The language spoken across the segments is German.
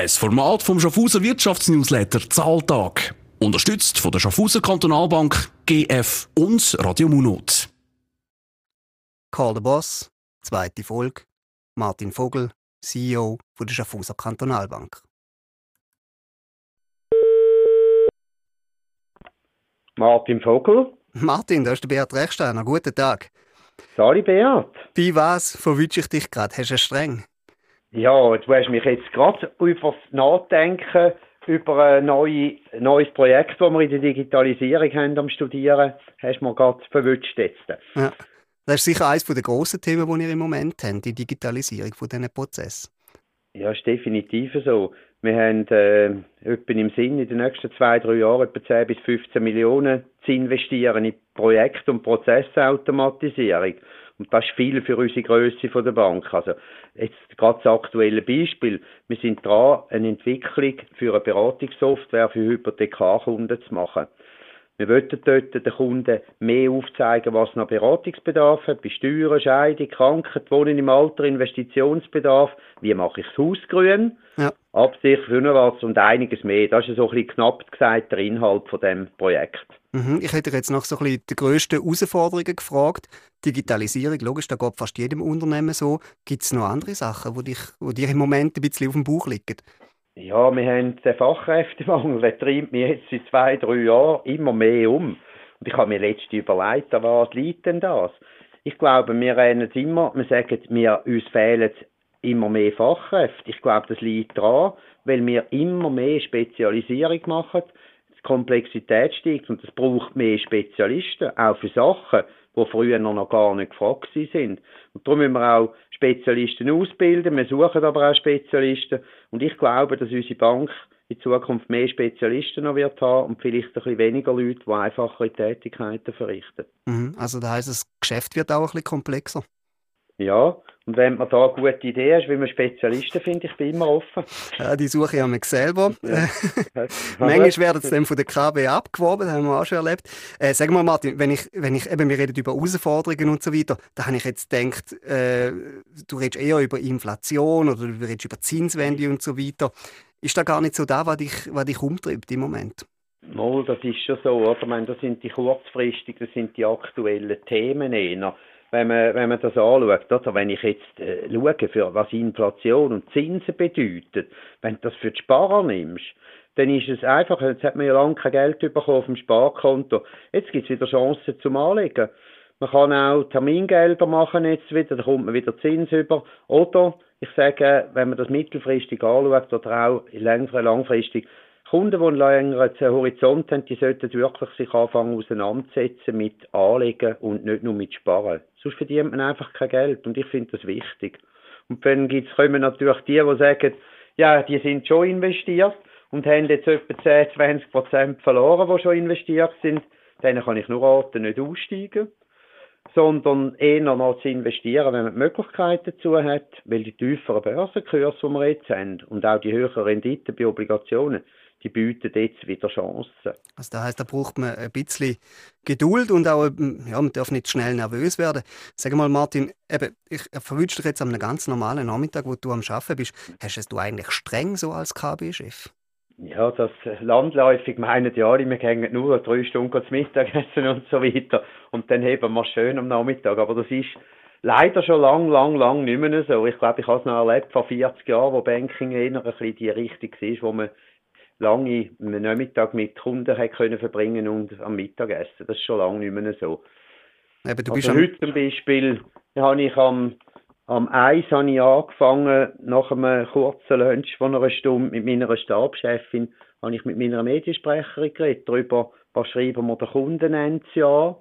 Ein Format vom Schaffhauser Wirtschaftsnewsletter Zahltag. Unterstützt von der Schaffhauser Kantonalbank, GF und Radio Munot. Call the Boss, zweite Folge. Martin Vogel, CEO von der Schaffhauser Kantonalbank. Martin Vogel. Martin, da ist der Beat Rechsteiner. Guten Tag. Sali Beat. Bei was verwünsche ich dich gerade? Hast du einen streng? Ja, du hast mich jetzt gerade über das Nachdenken über ein neue, neues Projekt, das wir in der Digitalisierung haben am Studieren, hast du mir gerade verwünscht jetzt. Ja. Das ist sicher eines der grossen Themen, die ihr im Moment habt, die Digitalisierung von diesen Prozessen. Ja, ist definitiv so. Wir haben äh, etwa im Sinn, in den nächsten zwei, drei Jahren etwa 10 bis 15 Millionen zu investieren in Projekt- und Prozessautomatisierung. Und das ist viel für unsere Größe der Bank. Also jetzt gerade das aktuelle Beispiel. Wir sind dran, eine Entwicklung für eine Beratungssoftware für Hypothekarkunden zu machen. Wir wollten dort den Kunden mehr aufzeigen, was noch Beratungsbedarf hat, bei Steuern, Scheidung, Krankheit, Wohnen im Alter, Investitionsbedarf, wie mache ich das Haus grün, ja. Absicht, Wünnerwärts und einiges mehr. Das ist so ein bisschen knapp gesagt der Inhalt von dem Projekt. Mhm. Ich hätte jetzt nach so ein bisschen die grössten Herausforderungen gefragt. Digitalisierung, logisch, da geht fast jedem Unternehmen so. Gibt es noch andere Sachen, die, dich, die dir im Moment ein bisschen auf dem Bauch liegen? Ja, wir haben den Fachkräftemangel, der treibt mich jetzt seit zwei, drei Jahren immer mehr um. Und ich habe mir letztens überlegt, was liegt denn das? Ich glaube, wir rennen immer, wir sagen, wir, uns fehlen immer mehr Fachkräfte. Ich glaube, das liegt daran, weil wir immer mehr Spezialisierung machen, die Komplexität steigt und es braucht mehr Spezialisten, auch für Sachen, die früher noch gar nicht gefragt sind. Und darum müssen wir auch Spezialisten ausbilden, wir suchen aber auch Spezialisten und ich glaube, dass unsere Bank in Zukunft mehr Spezialisten noch wird haben und vielleicht ein bisschen weniger Leute, die einfachere Tätigkeiten verrichten. Mhm. Also das heisst, das Geschäft wird auch ein bisschen komplexer? Ja, und wenn man da eine gute Idee hast, wie man Spezialisten findet, ich bin immer offen. Ja, die suche ich mich selber. Ja. Manchmal werden sie dann von der KB abgeworben, das haben wir auch schon erlebt. Äh, sag mal, Martin, wenn ich, wenn ich eben, wir reden über Herausforderungen und so weiter, da habe ich jetzt gedacht, äh, du redest eher über Inflation oder du redest über Zinswende und so weiter. Ist da gar nicht so da, was dich, was dich umtreibt im Moment? Mal, das ist schon so, oder? Ich meine, das sind die kurzfristigen, das sind die aktuellen Themen eher wenn man, wenn man das anschaut, oder wenn ich jetzt äh, schaue, für was Inflation und Zinsen bedeutet, wenn du das für die Sparer nimmst, dann ist es einfach, jetzt hat man ja lange kein Geld bekommen auf dem Sparkonto, jetzt gibt es wieder Chancen zum Anlegen. Man kann auch Termingelder machen jetzt wieder, da kommt man wieder Zins über. Oder, ich sage, wenn man das mittelfristig anschaut oder auch langfristig, Kunden, die einen längeren Horizont haben, die sollten wirklich sich anfangen auseinandersetzen mit Anlegen und nicht nur mit Sparen. Sonst verdient man einfach kein Geld und ich finde das wichtig. Und dann gibt's, kommen natürlich die, die sagen, ja, die sind schon investiert und haben jetzt etwa 10, 20 Prozent verloren, die schon investiert sind. Denen kann ich nur raten, nicht aussteigen, sondern eher noch zu investieren, wenn man die Möglichkeit dazu hat, weil die tieferen Börsenkurse, die wir jetzt haben und auch die höheren Renditen bei Obligationen, die bieten jetzt wieder Chancen. Also das heisst, da braucht man ein bisschen Geduld und auch, ja, man darf nicht schnell nervös werden. Sag mal, Martin, eben, ich verwünsche dich jetzt am ganz normalen Nachmittag, wo du am Arbeiten bist, hast du es du eigentlich streng so als KB-Chef? Ja, das landläufig meinen ja alle, wir gehen nur drei Stunden zum Mittagessen und so weiter und dann heben wir schön am Nachmittag, aber das ist leider schon lang, lang, lang nicht mehr so. Ich glaube, ich habe es noch erlebt vor 40 Jahren, wo Banking eher ein bisschen die Richtung war, wo man lange Nachmittag mit Kunden können verbringen und am Mittagessen. Das ist schon lange nicht mehr so. Eben, du also heute zum Beispiel habe ich am, am 1 habe ich angefangen, nach einem kurzen Lunch von einer Stunde mit meiner Stabschefin, habe ich mit meiner Mediensprecherin geredet, darüber, was schreiben wir den Kunden ja,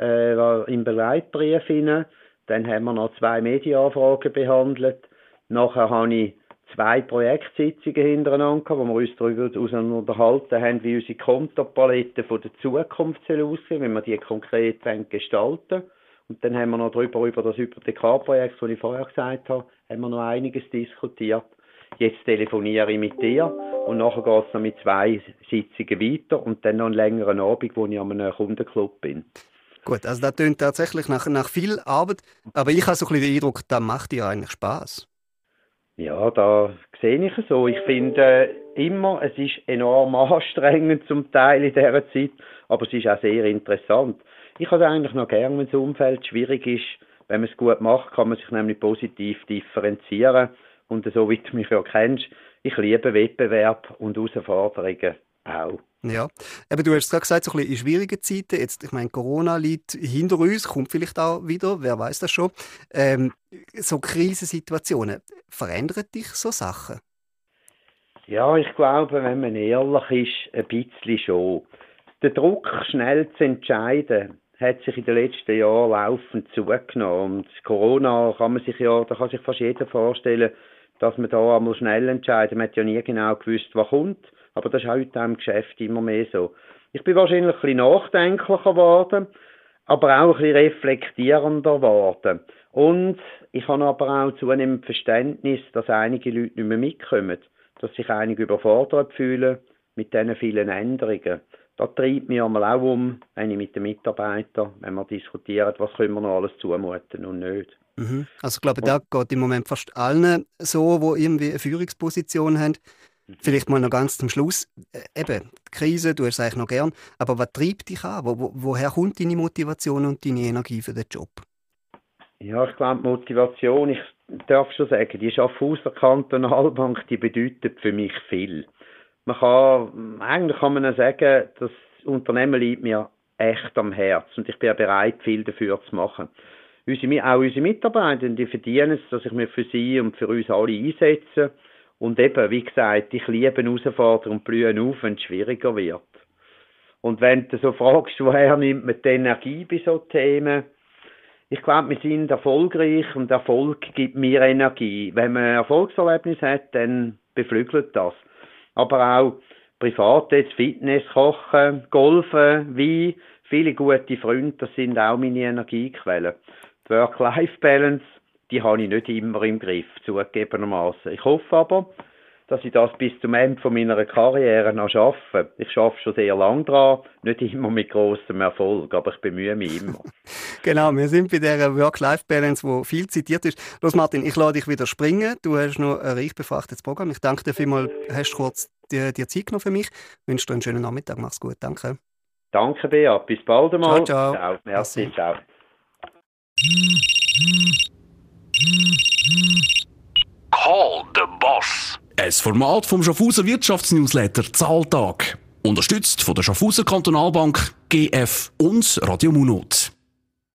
äh, im Begleitbrief hinein. Dann haben wir noch zwei Medienanfragen behandelt. Nachher habe ich zwei Projektsitzungen hintereinander, wo wir uns darüber unterhalten haben, wie unsere Kontopalette von der Zukunft aussehen, wenn wir die konkret gestalten Und dann haben wir noch darüber, über das Hypothekarprojekt, das ich vorher gesagt habe, haben wir noch einiges diskutiert. Jetzt telefoniere ich mit dir und nachher geht es noch mit zwei Sitzungen weiter und dann noch einen längeren Abend, wo ich an einem Kundenclub bin. Gut, also das klingt tatsächlich nach, nach viel Arbeit, aber ich habe so ein bisschen den Eindruck, das macht dir eigentlich Spaß. Ja, da sehe ich so. Ich finde äh, immer, es ist enorm anstrengend zum Teil in dieser Zeit, aber es ist auch sehr interessant. Ich habe eigentlich noch gern, wenn das Umfeld schwierig ist. Wenn man es gut macht, kann man sich nämlich positiv differenzieren. Und so wie du mich ja kennst, ich liebe Wettbewerb und Herausforderungen auch. Ja, aber du hast gerade gesagt, so ein bisschen in schwierigen Zeiten, jetzt, ich meine, Corona liegt hinter uns, kommt vielleicht auch wieder, wer weiß das schon. Ähm, so Krisensituationen, verändern dich so Sachen? Ja, ich glaube, wenn man ehrlich ist, ein bisschen schon. Der Druck, schnell zu entscheiden, hat sich in den letzten Jahren laufend zugenommen. Und Corona kann man sich ja, da kann sich fast jeder vorstellen, dass man da einmal schnell entscheidet. Man hat ja nie genau gewusst, was kommt. Aber das ist heute im Geschäft immer mehr so. Ich bin wahrscheinlich ein bisschen nachdenklicher geworden, aber auch ein bisschen reflektierender geworden. Und ich habe aber auch zunehmend Verständnis, dass einige Leute nicht mehr mitkommen, dass sich einige überfordert fühlen mit diesen vielen Änderungen. Das treibt mich einmal auch um, wenn ich mit den Mitarbeitern, wenn wir diskutieren, was können wir noch alles zumuten und nicht. Mhm. Also ich glaube, da geht im Moment fast allen so, die irgendwie eine Führungsposition haben. Vielleicht mal noch ganz zum Schluss. Äh, eben, die Krise, du hast eigentlich noch gern, aber was treibt dich an? Wo, woher kommt deine Motivation und deine Energie für den Job? Ja, ich glaube, die Motivation, ich darf schon sagen, die Schaffhauser Kantonalbank, die bedeutet für mich viel. Man kann, eigentlich kann man sagen, das Unternehmen liegt mir echt am Herz und ich bin bereit, viel dafür zu machen. Unsere, auch unsere Mitarbeiter, die verdienen es, dass ich mich für sie und für uns alle einsetze. Und eben, wie gesagt, ich liebe Herausforderungen und blühen auf, wenn es schwieriger wird. Und wenn du so fragst, woher nimmt man die Energie bei so Themen? Ich glaube, wir sind erfolgreich und Erfolg gibt mir Energie. Wenn man Erfolgserlebnis hat, dann beflügelt das. Aber auch privat jetzt Fitness, Kochen, Golfen, Wein, viele gute Freunde, das sind auch meine Energiequellen. Work-Life-Balance, die habe ich nicht immer im Griff, zugegebenermaßen. Ich hoffe aber, dass ich das bis zum Ende von meiner Karriere noch schaffe. Ich schaffe schon sehr lange dran, nicht immer mit großem Erfolg, aber ich bemühe mich immer. genau, wir sind bei der Work-Life-Balance, wo viel zitiert ist. Los Martin, ich lade dich wieder springen. Du hast noch ein reich befrachtetes Programm. Ich danke dir vielmals, hast kurz dir, dir Zeit genommen für mich. Ich wünsche dir einen schönen Nachmittag. Mach's gut. Danke. Danke, Bea. Bis bald einmal. Ciao, ciao. Ciao. Merci, ciao. Call the Boss. Ein Format vom Schaffhauser Wirtschaftsnewsletter Zahltag. Unterstützt von der Schaffhauser Kantonalbank, GF und Radio Munot.